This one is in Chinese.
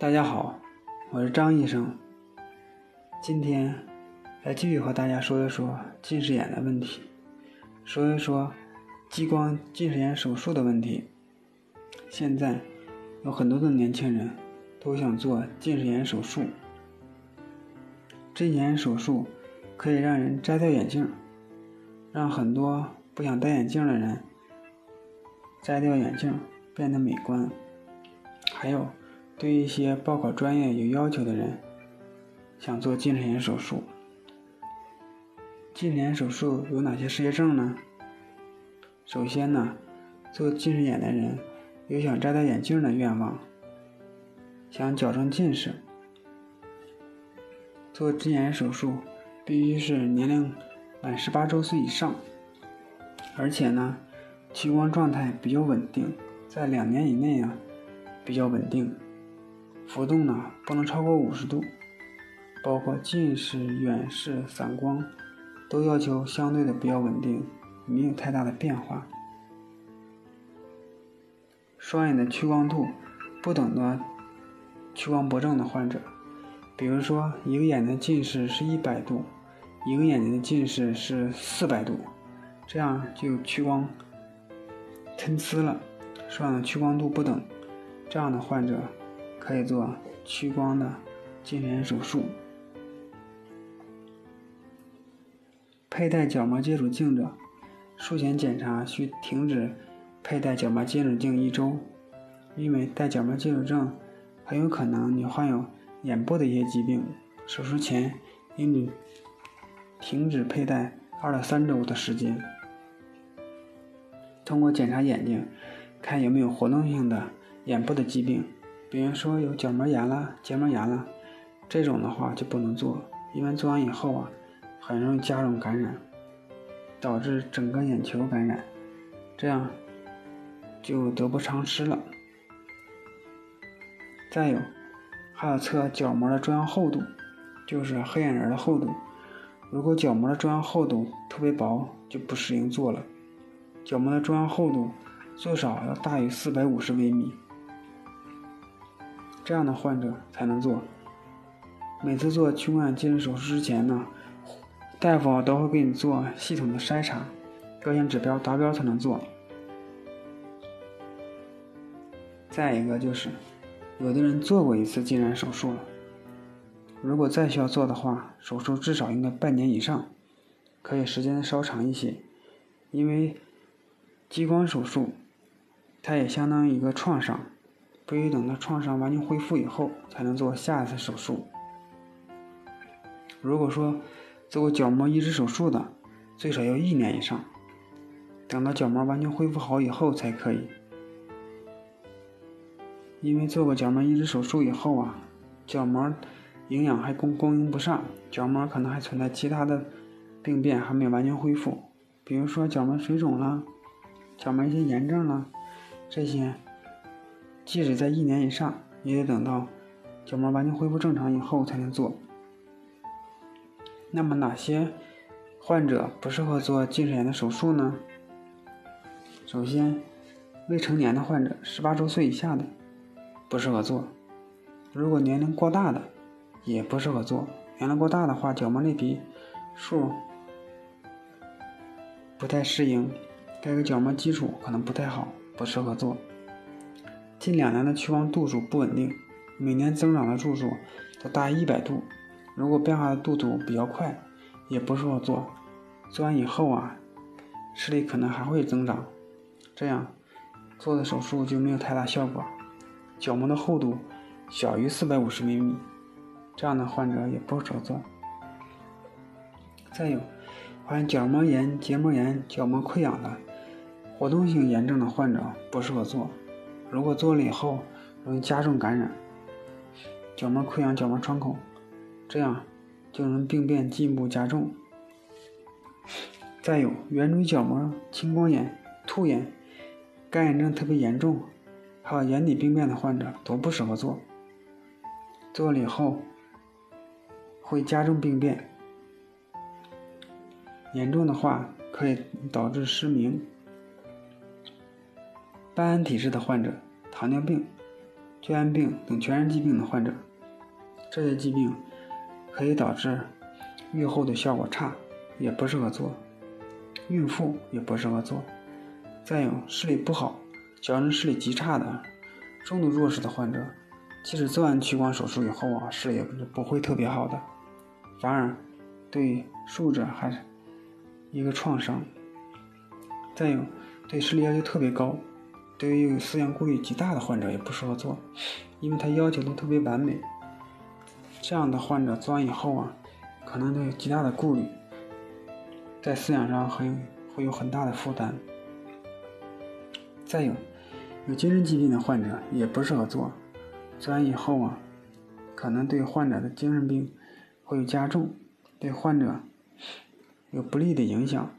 大家好，我是张医生。今天来继续和大家说一说近视眼的问题，说一说激光近视眼手术的问题。现在有很多的年轻人都想做近视眼手术。近视眼手术可以让人摘掉眼镜，让很多不想戴眼镜的人摘掉眼镜，变得美观。还有，对一些报考专业有要求的人，想做近视眼手术。近视眼手术有哪些事业证呢？首先呢，做近视眼的人有想摘掉眼镜的愿望，想矫正近视。做近视眼手术必须是年龄满十八周岁以上，而且呢，屈光状态比较稳定，在两年以内啊。比较稳定，浮动呢不能超过五十度，包括近视、远视、散光，都要求相对的比较稳定，没有太大的变化。双眼的屈光度不等的屈光不正的患者，比如说一个眼的近视是一百度，一个眼睛的近视是四百度，这样就屈光参差了，双眼的屈光度不等。这样的患者可以做屈光的近视眼手术。佩戴角膜接触镜者，术前检查需停止佩戴角膜接触镜一周，因为戴角膜接触镜很有可能你患有眼部的一些疾病，手术前应停止佩戴二到三周的时间。通过检查眼睛，看有没有活动性的。眼部的疾病，比如说有角膜炎了、结膜炎了，这种的话就不能做，因为做完以后啊，很容易加重感染，导致整个眼球感染，这样就得不偿失了。再有，还要测角膜的中央厚度，就是黑眼仁的厚度。如果角膜的中央厚度特别薄，就不适应做了。角膜的中央厚度最少要大于四百五十微米。这样的患者才能做。每次做屈光近视手术之前呢，大夫都会给你做系统的筛查，各项指标达标才能做。再一个就是，有的人做过一次近视手术了，如果再需要做的话，手术至少应该半年以上，可以时间稍长一些，因为激光手术它也相当于一个创伤。必须等到创伤完全恢复以后，才能做下一次手术。如果说做过角膜移植手术的，最少要一年以上，等到角膜完全恢复好以后才可以。因为做过角膜移植手术以后啊，角膜营养还供供应不上，角膜可能还存在其他的病变，还没有完全恢复，比如说角膜水肿了，角膜一些炎症了，这些。即使在一年以上，也得等到角膜完全恢复正常以后才能做。那么哪些患者不适合做近视眼的手术呢？首先，未成年的患者，十八周岁以下的不适合做；如果年龄过大的，也不适合做。年龄过大的话，角膜内皮数不太适应，这个角膜基础可能不太好，不适合做。近两年的屈光度数不稳定，每年增长的度数都大于一百度。如果变化的度数比较快，也不适合做。做完以后啊，视力可能还会增长，这样做的手术就没有太大效果。角膜的厚度小于四百五十微米，这样的患者也不适合做。再有，患角膜炎、结膜炎、角膜溃疡的活动性炎症的患者不适合做。如果做了以后，容易加重感染，角膜溃疡、角膜穿孔，这样就能病变进一步加重。再有圆锥角膜青光眼、兔眼、干眼症特别严重，还有眼底病变的患者都不适合做。做了以后会加重病变，严重的话可以导致失明。斑体质的患者，糖尿病、血栓病等全身疾病的患者。这些疾病可以导致愈后的效果差，也不适合做。孕妇也不适合做。再有视力不好、矫正视力极差的重度弱视的患者，即使做完屈光手术以后啊，视力也不是不会特别好的，反而对术者还是一个创伤。再有对视力要求特别高，对于有思想顾虑极大的患者也不适合做，因为他要求都特别完美。这样的患者做完以后啊，可能都有极大的顾虑。在思想上很会有很大的负担。再有，有精神疾病的患者也不适合做，做完以后啊，可能对患者的精神病会有加重，对患者有不利的影响。